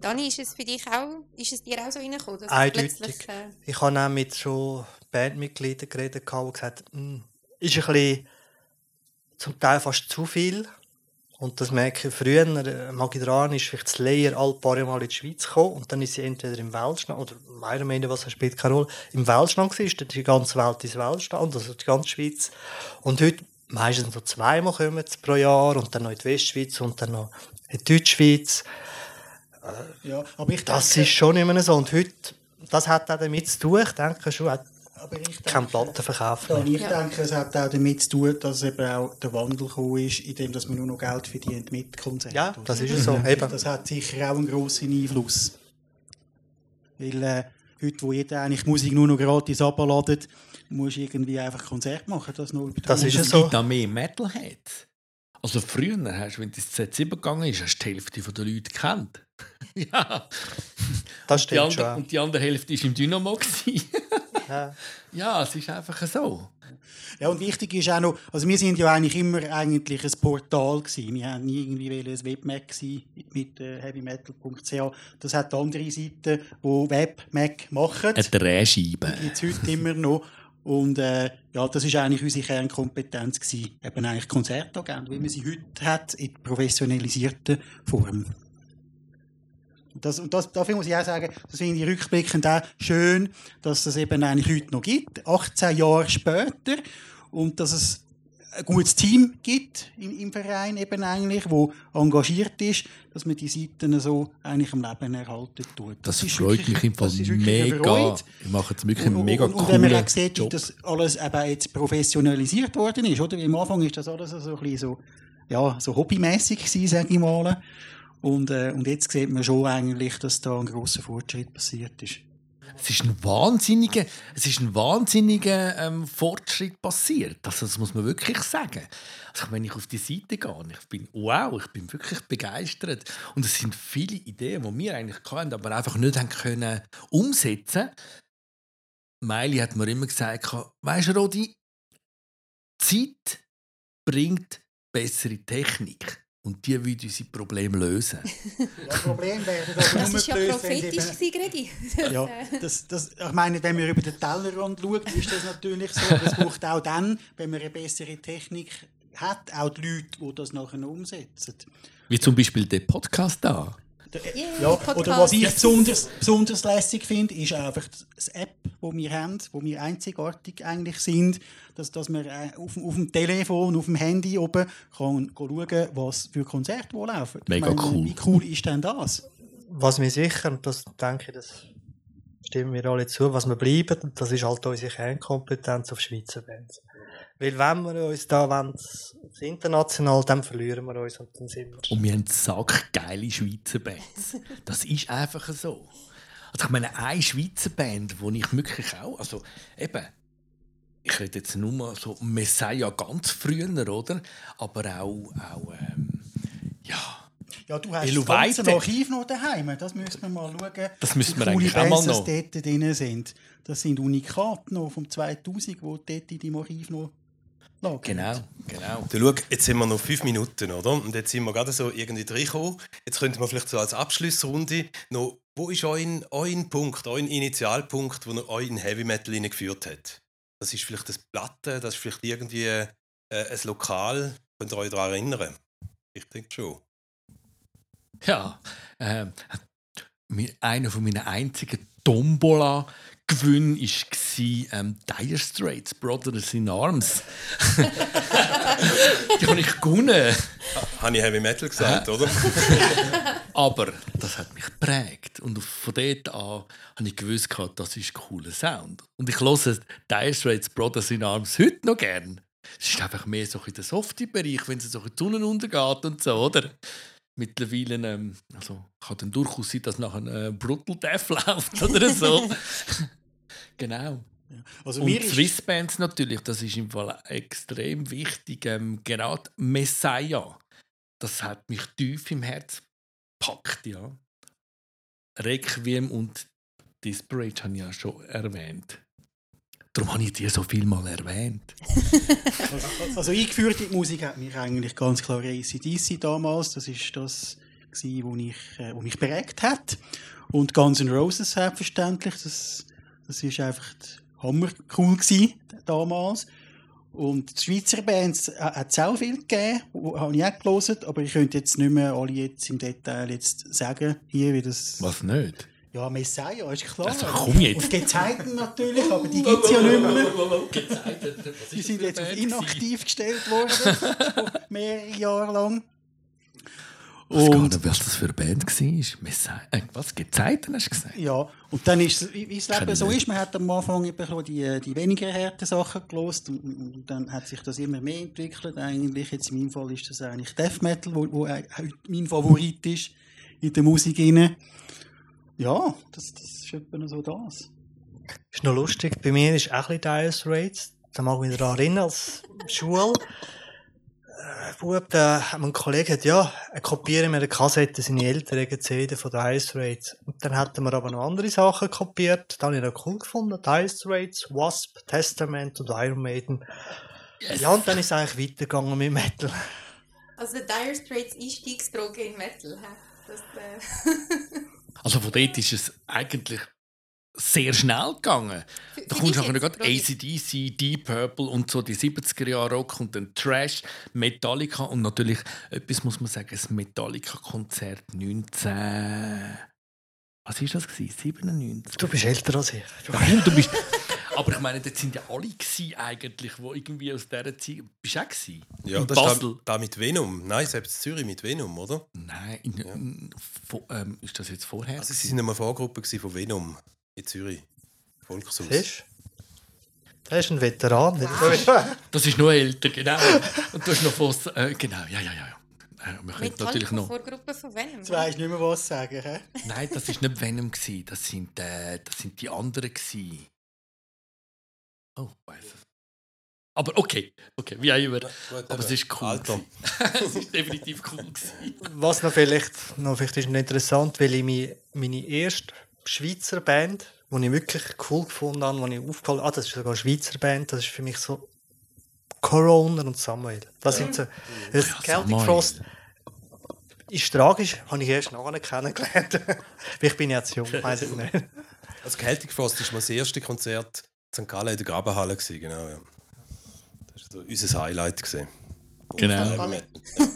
Dani, ist es für dich auch, ist es dir auch so reingekommen? Eindeutig. äh, Ich habe auch mit schon Bandmitgliedern geredet, die gesagt haben, «Mm, ist ein bisschen zum Teil fast zu viel. Und das merke ich früher, mag ich daran, ist vielleicht das Layer alle paar Mal in die Schweiz gekommen und dann ist sie entweder im Weltstand, oder meiner Meinung nach, was spielt keine Rolle, im Weltstand gewesen, ist dann die ganze Welt ins Weltstand, also die ganze Schweiz. Und heute meistens so zweimal kommen sie pro Jahr und dann noch in die Westschweiz und dann noch in die Deutschschweiz. Ja, aber ich Das denke, ist schon nicht mehr so. Und heute, das hat auch damit zu tun, ich denke schon, hat aber ich denke, Plattenverkauf Ja, mehr. ich Ja. denke, es hat auch damit zu tun, dass eben auch der Wandel gekommen ist, indem dass man nur noch Geld verdient mit Konzerten. Ja, das ist es so. Eben. Das hat sicher auch einen grossen Einfluss. Weil äh, heute, wo jeder eigentlich Musik nur noch gratis abladet, muss irgendwie einfach Konzert machen. Das, die Das ist Musik. es so. gibt da mehr Metalheads. Also früher, hast, du, wenn du ins Z7 gegangen bist, hast du die Hälfte der Leute gekannt. ja. Das Die stimmt andere, schon. und die andere Hälfte war im Dynamo. Ja. ja, es ist einfach so. Ja, und wichtig ist auch noch, also wir sind ja eigentlich immer eigentlich ein Portal gewesen. Wir haben nie irgendwie ein Webmac sein mit äh, heavymetal.ch. Das hat andere Seiten, die Webmac machen. Eine Drehscheibe. Jetzt heute immer noch. Und äh, ja, das ist eigentlich unsere Kernkompetenz gewesen. Eben eigentlich Konzertagent, wie man sie heute hat, in professionalisierter Form. Und das, und das, dafür muss ich auch sagen, das finde ich rückblickend auch schön, dass das eben eigentlich heute noch gibt, 18 Jahre später, und dass es ein gutes Team gibt im, im Verein eben eigentlich, wo engagiert ist, dass man die Seiten so eigentlich am Leben erhalten tut. Das, ist freut wirklich- mich im Fall das mega. Ich mache jetzt wirklich einen und, mega und, und wenn man auch sieht, wie Job. das alles eben jetzt professionalisiert worden ist, oder? Am Anfang ist das alles so ein bisschen so, ja, so hobbymäßig gewesen, sage ich mal. Und, äh, und jetzt sieht man schon eigentlich, dass da ein grosser Fortschritt passiert ist. Es ist ein wahnsinniger, es ist ein wahnsinniger ähm, Fortschritt passiert. Also, das muss man wirklich sagen. Also, wenn ich auf die Seite gehe, ich bin wow, ich bin wirklich begeistert. Und es sind viele Ideen, die wir eigentlich hatten, aber einfach nicht haben können umsetzen. Meili hat mir immer gesagt, weißt du, Rodi, Zeit bringt bessere Technik. Und die will unsere Probleme lösen. Das Problem wäre Das war ja prophetisch, gewesen, Gregi. Ja, das, das, ich meine, wenn man über den Tellerrand schaut, ist das natürlich so. Aber es braucht auch dann, wenn man eine bessere Technik hat, auch die Leute, die das nachher umsetzen. Wie zum Beispiel der Podcast da. Der- Yeah, ja, Podcast. oder was ich besonders, besonders lässig finde, ist einfach das App, wo wir haben, wo wir einzigartig eigentlich sind, dass, dass man äh, auf, auf dem Telefon, auf dem Handy oben kann schauen, was für Konzerte wo laufen. Mega cool. Wie cool ist denn das? Was wir sicher, und das denke ich, das stimmen wir alle zu, was wir bleiben, und das ist halt unsere Kernkompetenz auf Schweizer Bands. Weil wenn wir uns da wollen, das international, dann verlieren wir uns und dann sind wir. Und wir haben sackgeile Schweizer Bands. Das ist einfach so. Also ich meine, eine Schweizer Band, wo ich wirklich auch, also eben, ich rede jetzt nur mal so Messiah ganz früher, oder? Aber auch, auch ähm, ja, Ja, du hast das ganze. Archiv noch daheim. Das müssen wir mal schauen. Das müssen wir eigentlich auch mal das noch. dort drin sind. Das sind Unikate noch vom 2000, die dort in deinem Archiv noch lagen. genau, genau. Du, schau, jetzt sind wir noch fünf Minuten, oder? Und jetzt sind wir gerade so irgendwie reingekommen. Jetzt könnten wir vielleicht so als Abschlussrunde noch, wo ist euer, euer Punkt, euer Initialpunkt, wo ihr euch in Heavy Metal hineingeführt hat? Das ist vielleicht das Platte, das ist vielleicht irgendwie äh, ein Lokal. Könnt ihr euch daran erinnern? Ich denke schon. Ja, mi- einer von meinen einzigen Tombola Gewinn war ähm, Dire Straits, Brothers in Arms. die habe ich gewonnen. Habe ich Heavy Metal gesagt, oder? Aber das hat mich geprägt. Und von dort an habe ich gewusst, gehabt, das ist ein cooler Sound. Und ich höre Dire Straits Brothers in Arms heute noch gern. Es ist einfach mehr so in der Softie-Bereich, wenn es so in die Sonne untergeht und so, oder? Mittlerweile, ähm, also kann dann durchaus sein, dass nachher äh, Brutal Death läuft oder so. Genau. Also Und mir ist, Swiss Bands natürlich, das ist im Fall extrem wichtig. Ähm, gerade Messiah, das hat mich tief im Herz gepackt, ja. Requiem und Disparate habe ich ja schon erwähnt. Darum habe ich dir so viel mal erwähnt. also, eingeführt in die Musik hat mich eigentlich ganz klar ACDC damals. Das ist das, wo ich, äh, wo mich prägt hat. Und Guns N' Roses selbstverständlich. Das, das ist einfach hammer cool gewesen, damals. Und die Schweizer Bands äh, hat es auch viel gegeben, wo- habe ich auch gelesen, aber ich könnte jetzt nicht mehr alle jetzt im Detail jetzt sagen, hier wie das... Was nicht? Ja, Messiah, ist klar. Also komm jetzt. Und Gezeiten natürlich, aber die gibt es ja nicht mehr. Die sind jetzt auf inaktiv gestellt worden, mehrere Jahre lang. Ich weiß gar Und nicht, was das für eine Band war. Messiah. Äh, was? Gezeiten hast du gesagt? ja, und dann ist es, wie Kenn Leben so ist, man hat am Anfang die, die weniger harten Sachen gelost und, und dann hat sich das immer mehr entwickelt. Eigentlich, jetzt in meinem Fall ist das eigentlich Death Metal, wo, wo auch mein Favorit ist in der Musik rein. Ja, das, das ist etwa so das. Ist noch lustig, bei mir ist auch ein bisschen Dire Straits. Da mag ich mich daran erinnern, als Schule. Äh, Bub, hat mein Kollege gesagt, ja, er kopiere mir eine Kassette, seine älteren CD von Dire Straits. Und dann hatten wir aber noch andere Sachen kopiert. Da habe ich noch cool gefunden. Dire Straits, Wasp, Testament und Iron Maiden. Ja, und dann ist es eigentlich weitergegangen mit Metal. Also Dire Straits Einstiegsdroge in Metal. hä? Das, äh, Also von dort ist es eigentlich sehr schnell gegangen. Da kommst du nachher gerade? ACDC, Deep Purple und so die 70er Jahre Rock und dann Trash, Metallica und natürlich, etwas muss man sagen, das Metallica-Konzert 19... Was war das? Gewesen? 97? Du bist älter als ich. Nein, du bist... Aber ich meine, das sind ja alle gewesen, eigentlich, die irgendwie aus dieser Zeit... Bist du auch gewesen? Ja, in das ist Basel? da, da mit Venom. Nein, selbst Zürich mit Venom, oder? Nein, in, in, vo- ähm, ist das jetzt vorher? Also, sie gewesen? sind eine Vorgruppe von Venom in Zürich. Volkshaus. Siehst? Er ist ein Veteran. Das ist noch älter, genau. Und du hast noch was. Äh, genau, ja, ja, ja. Äh, wir können natürlich noch. Vorgruppe von Venom. Jetzt weisst du nicht mehr, was sagen. He? Nein, das ist nicht Venom gsi. Das sind, äh, das sind die anderen gsi. Oh, weiß es. Aber okay, okay, wie auch immer. Gut, Aber es ist cool. Es ist definitiv cool gewesen. Was noch vielleicht, noch vielleicht ist noch interessant, weil ich meine, meine erste Schweizer Band, die ich wirklich cool gefunden habe, die ich aufgefallen ah, das ist sogar eine Schweizer Band, das ist für mich so Corona und Samuel. Das sind so, Ja, Celtic Samuel. Frost ist tragisch, habe ich erst nachher kennengelernt. ich bin jetzt jung, weiß ich nicht. Also Celtic Frost war mal das erste Konzert in St. Gallen in der Grabenhalle. Gewesen, genau, ja. Das war so unser Highlight. Gewesen. Genau.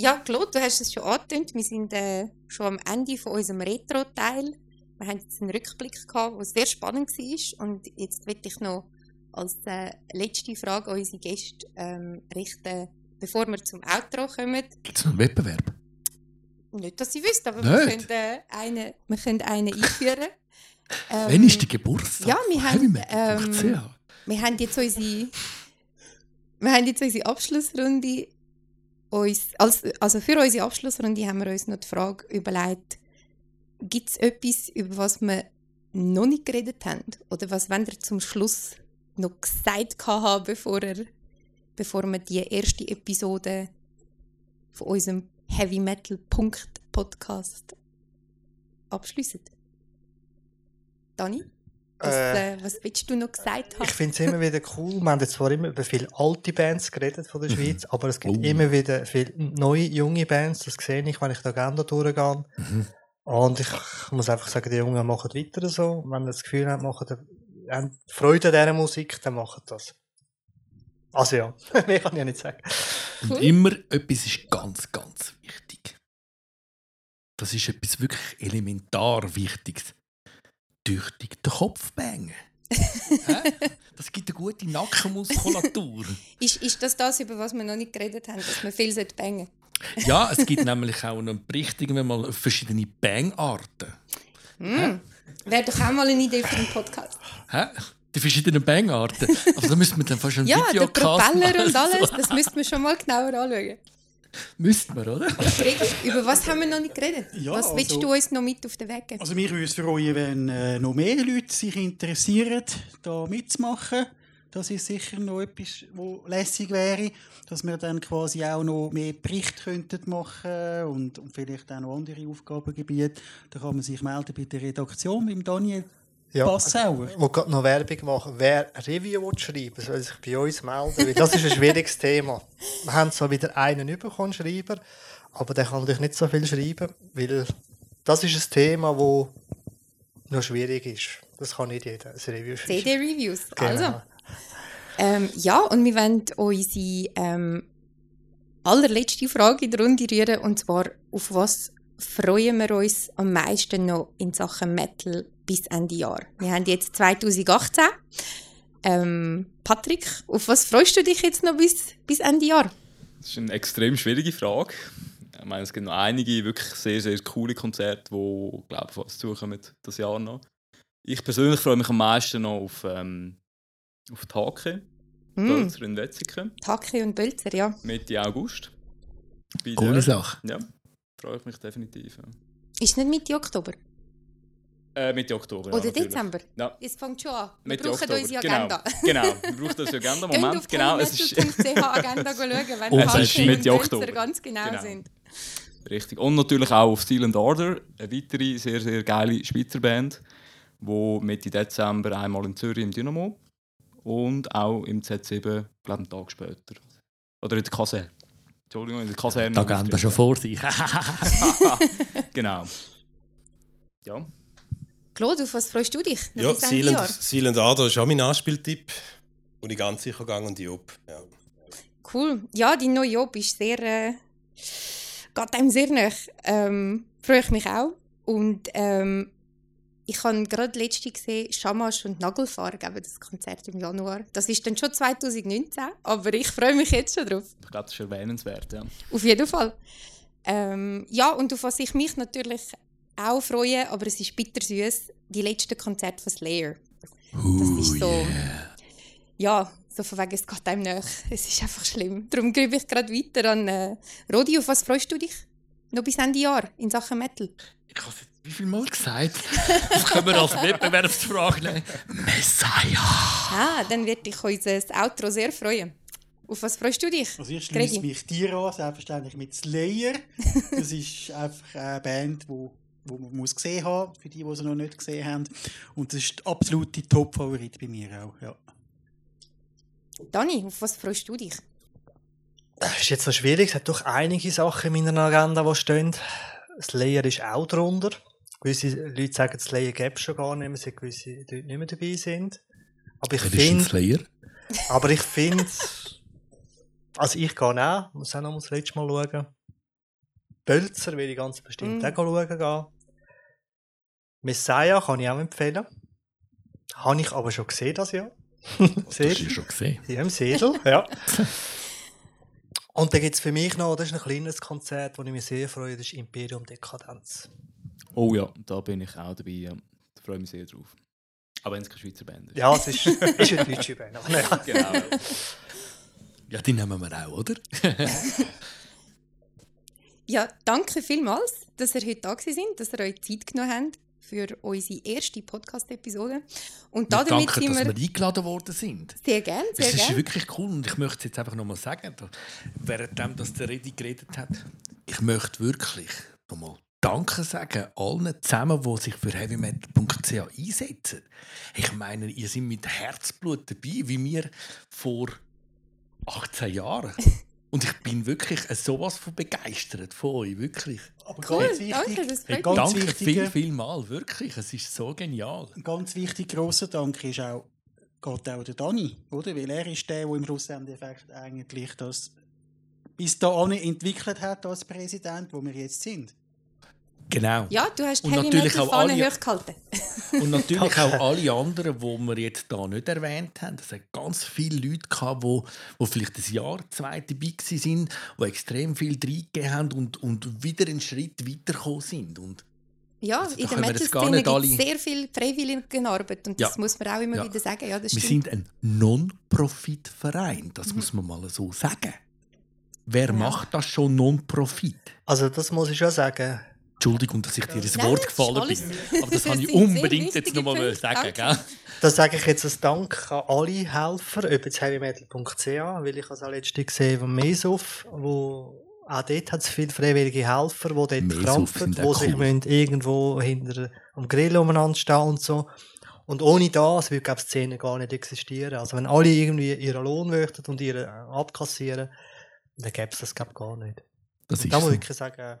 Ja, Claude, du hast es schon angetönt. Wir sind äh, schon am Ende von unserem Retro-Teil. Wir haben jetzt einen Rückblick gehabt, der sehr spannend war. Und jetzt will ich noch als äh, letzte Frage an unsere Gäste ähm, richten, bevor wir zum Outro kommen. Gibt es noch einen Wettbewerb? Nicht, dass ich wüsste, aber wir können, äh, einen, wir können einen einführen. Ähm, Wann ist der Geburtstag? ja, wir haben, ähm, wir haben jetzt unsere, wir haben jetzt unsere Abschlussrunde. Uns, als, also für unsere Abschlussrunde haben wir uns noch die Frage überlegt, gibt es etwas, über was wir noch nicht geredet haben? Oder was wollt ihr zum Schluss noch gesagt haben, bevor, er, bevor wir die erste Episode von unserem Heavy Metal Punkt Podcast abschließen? Dani? Was, Äh, äh, was willst du noch gesagt haben? Ich finde es immer wieder cool. Wir haben jetzt zwar immer über viele alte Bands geredet von der Schweiz, aber es gibt Oh. immer wieder viele neue, junge Bands. Das sehe ich, wenn ich die Agenda durchgehe. Und ich muss einfach sagen, die Jungen machen weiter so. Wenn ihr das Gefühl habt, machen, die- haben Freude an dieser Musik, dann machen das. Also ja, mehr kann ich ja nicht sagen. Und immer etwas ist ganz, ganz wichtig. Das ist etwas wirklich elementar Wichtiges. Tüchtig den Kopf bängen. Das gibt eine gute Nackenmuskulatur. Ist, ist das das, über was wir noch nicht geredet haben, dass man viel bangen sollte? ja, es gibt nämlich auch einen Bericht irgendwann mal verschiedene Bangarten. Wäre doch auch mal eine Idee für einen Podcast. Hä? Die verschiedenen Bangarten. Aber da müsste man dann fast einen Ja, der Videocast Propeller und machen. alles, das müsste man schon mal genauer anschauen. Müssten wir, oder? Über was haben wir noch nicht geredet? Ja, was willst also- du uns noch mit auf den Weg geben? Also mich würde es freuen, wenn äh, noch mehr Leute sich interessieren, da mitzumachen. Das ist sicher noch etwas, wo lässig wäre, dass wir dann quasi auch noch mehr Berichte könnten machen und, und vielleicht auch noch andere Aufgabengebiete. Da kann man sich melden bei der Redaktion, beim Daniel Ja. Passauer. Ich gerade noch Werbung machen. Wer ein Review will schreiben soll sich bei uns melden, weil das ist ein schwieriges Thema. Wir haben zwar wieder einen bekommen, Schreiber, aber der kann natürlich nicht so viel schreiben, weil das ist ein Thema, das noch schwierig ist. Das kann nicht jeder, ein Review schreiben. CD-Reviews. Genau. Also, ähm, ja, und wir wollen unsere ähm, allerletzte Frage in der Runde rühren, und zwar, auf was freuen wir uns am meisten noch in Sachen Metal bis Ende Jahr? Wir haben jetzt 2018. Ähm, Patrick, auf was freust du dich jetzt noch bis, bis Ende Jahr? Das ist eine extrem schwierige Frage. Ich meine, es gibt noch einige wirklich sehr, sehr coole Konzerte, die, glaube ich, zukommen das Jahr noch. Ich persönlich freue mich am meisten noch auf, ähm, auf die Hake, Mm, Bölzer in Wetzikon, Taki und Bölzer, ja. Mitte August. Bei Coole Sache. Ja, freue ich mich definitiv. Ja. Ist nicht Mitte Oktober? Äh, Mitte Oktober. ja, Oder natürlich. Dezember? Ja. Es fängt schon an. Wir Mitte brauchen Oktober. unsere genau. Agenda. Genau, wir brauchen unsere Agenda. Moment, auf genau. Es ist polymetal.ch Agenda schauen, wenn die und Mitte Bölzer Oktober. ganz genau, Genau. sind. richtig. Und natürlich auch auf Silent Order, eine weitere sehr, sehr geile Schweizer Band, die Mitte Dezember einmal in Zürich im Dynamo und auch im Z7, glaube ich, einen Tag später. Oder in der Kaserne. Entschuldigung, in der Kaserne. Da gehen wir schon vor sich. genau. Ja. Claude, auf was freust du dich? Ja, Silent? Silent Adler ist auch mein Anspieltipp. Und ich ganz sicher gegangen und Job. Ja. Cool. Ja, dein neuer Job ist sehr. Äh, geht einem sehr nach. Ähm, freue ich mich auch. Und ähm, ich habe gerade letzte gesehen, Shamash und Nagelfahrer geben das Konzert im Januar. Das ist dann schon 2019, aber ich freue mich jetzt schon drauf. Ich glaube, das ist erwähnenswert. Ja. Auf jeden Fall. Ähm, ja, und auf was ich mich natürlich auch freue, aber es ist bittersüß, die letzten Konzerte von Slayer. Das ist so. Ja, so von wegen, es geht einem nach. Es ist einfach schlimm. Darum gebe ich gerade weiter an äh, Rodi. Auf was freust du dich? Noch bis Ende Jahr in Sachen Metal. Ich habe es wie viel Mal gesagt? Das können wir als Wettbewerbsfrage nehmen. Messiah! Ah, dann wird dich unser Outro sehr freuen. Auf was freust du dich? Also ich schließe mich dir an, selbstverständlich mit Slayer. Das ist einfach eine Band, wo, wo man muss gesehen haben, für die, die sie noch nicht gesehen haben. Und das ist der absolute Top-Favorit bei mir auch. Ja. Dani, auf was freust du dich? Das ist jetzt so schwierig. Es hat doch einige Sachen in meiner Agenda, die stehen. Slayer ist auch drunter. Gewisse Leute sagen, Slayer gäbe es schon gar nicht mehr, seit gewisse Leute nicht mehr dabei sind. Aber ich finde, aber ich finde, also ich gehe auch, muss auch noch mal das letzte Mal schauen. Bölzer will ich ganz bestimmt Mm. auch schauen gehen. Messiah kann ich auch empfehlen. Habe ich aber schon gesehen das Jahr. Das hast du schon gesehen. Ja, im Sedel, ja. Und dann gibt es für mich noch, das ist ein kleines Konzert, das ich mich sehr freue, das ist Imperium Dekadenz. Oh ja, da bin ich auch dabei. Ja. Da freue ich mich sehr drauf. Aber wenn es keine Schweizer Band ist. Ja, es ist, ist eine deutsche Band. aber naja. Genau. Ja, die nehmen wir auch, oder? Ja, danke vielmals, dass ihr heute da gewesen sind, dass ihr euch Zeit genommen habt für unsere erste Podcast-Episode. Und Wir damit danken, sind dass wir wir eingeladen worden sind. sehr gern, sehr Es ist gern. wirklich cool und ich möchte es jetzt einfach nochmal sagen, da- währenddem, dass der Redi geredet hat, ich möchte wirklich nochmal Danke sagen allen zusammen, die sich für heavymetal.ch einsetzen. Ich meine, ihr seid mit Herzblut dabei, wie wir vor 18 Jahren. Und ich bin wirklich sowas von begeistert von euch, wirklich. Aber Cool, ganz danke, wichtig, das freut mich. Danke viel, viel mal, wirklich. Es ist so genial. Ein ganz wichtig grosser Dank ist auch, geht auch der Dani, oder? Weil er ist der, der im Schlussendeffekt eigentlich das bis dahin entwickelt hat als Präsident, wo wir jetzt sind. Genau. Ja, du hast Und Heavy natürlich Metal auch Fahne alle- hochgehalten. Und natürlich auch alle anderen, die wir jetzt hier nicht erwähnt haben. Es hat ganz viele Leute gehabt, die, die vielleicht ein Jahr, zwei dabei waren, die extrem viel reingegeben haben und, und wieder einen Schritt weitergekommen sind. Und Ja, Also, in der Metal-Szene gibt es sehr viel Freiwilligenarbeit und das Ja. muss man auch immer Ja. wieder sagen. Ja, das wir stimmt. sind ein Non-Profit-Verein. Das muss man mal so sagen. Wer macht das schon Non-Profit? Also das muss ich schon sagen. Entschuldigung, dass ich dir ins Wort gefallen bin. Aber das habe ich unbedingt jetzt wichtige noch mal Punkte, sagen. danke. Gell? Das sage ich jetzt als Dank an alle Helfer, ob jetzt heavymetal.ch, weil ich habe es auch letztens gesehen vom Mesuf, wo auch dort hat es viele freiwillige Helfer, die dort krampfen, die sich cool. irgendwo hinter am Grill umeinander stehen und so. Und ohne das würde die Szene gar nicht existieren. Also wenn alle irgendwie ihren Lohn möchten und ihren äh, abkassieren, dann gäbe es das gar nicht. Das Und ist da muss so. ich wirklich sagen,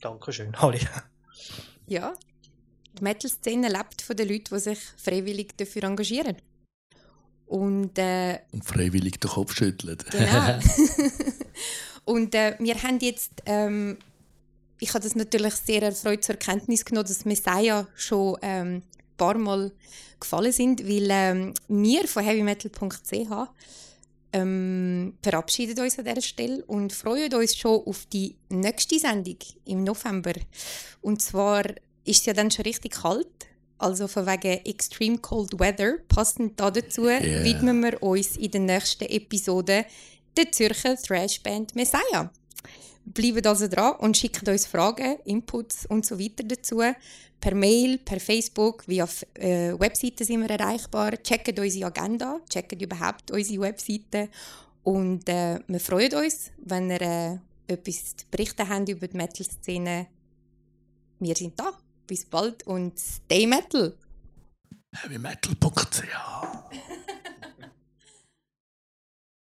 Dankeschön, alle. Ja, die Metal-Szene lebt von den Leuten, die sich freiwillig dafür engagieren. Und äh, Und freiwillig den Kopf schütteln. Genau. und äh, wir haben jetzt, ähm, ich habe das natürlich sehr erfreut zur Kenntnis genommen, dass Messiah schon ähm, ein paar Mal gefallen sind, weil ähm, wir von heavymetal.ch ähm, verabschieden uns an dieser Stelle und freuen uns schon auf die nächste Sendung im November. Und zwar ist es ja dann schon richtig kalt. Also von wegen Extreme Cold Weather, passend da dazu, Yeah. widmen wir uns in der nächsten Episode der Zürcher Thrashband Messiah. Bleibt also dran und schickt uns Fragen, Inputs und so weiter dazu. Per Mail, per Facebook, via äh, Webseite sind wir erreichbar. Checkt unsere Agenda, checkt überhaupt unsere Webseite. Und äh, wir freuen uns, wenn ihr äh, etwas zu berichten habt über die Metal-Szene. Wir sind da. Bis bald und stay metal! Heavymetal.ch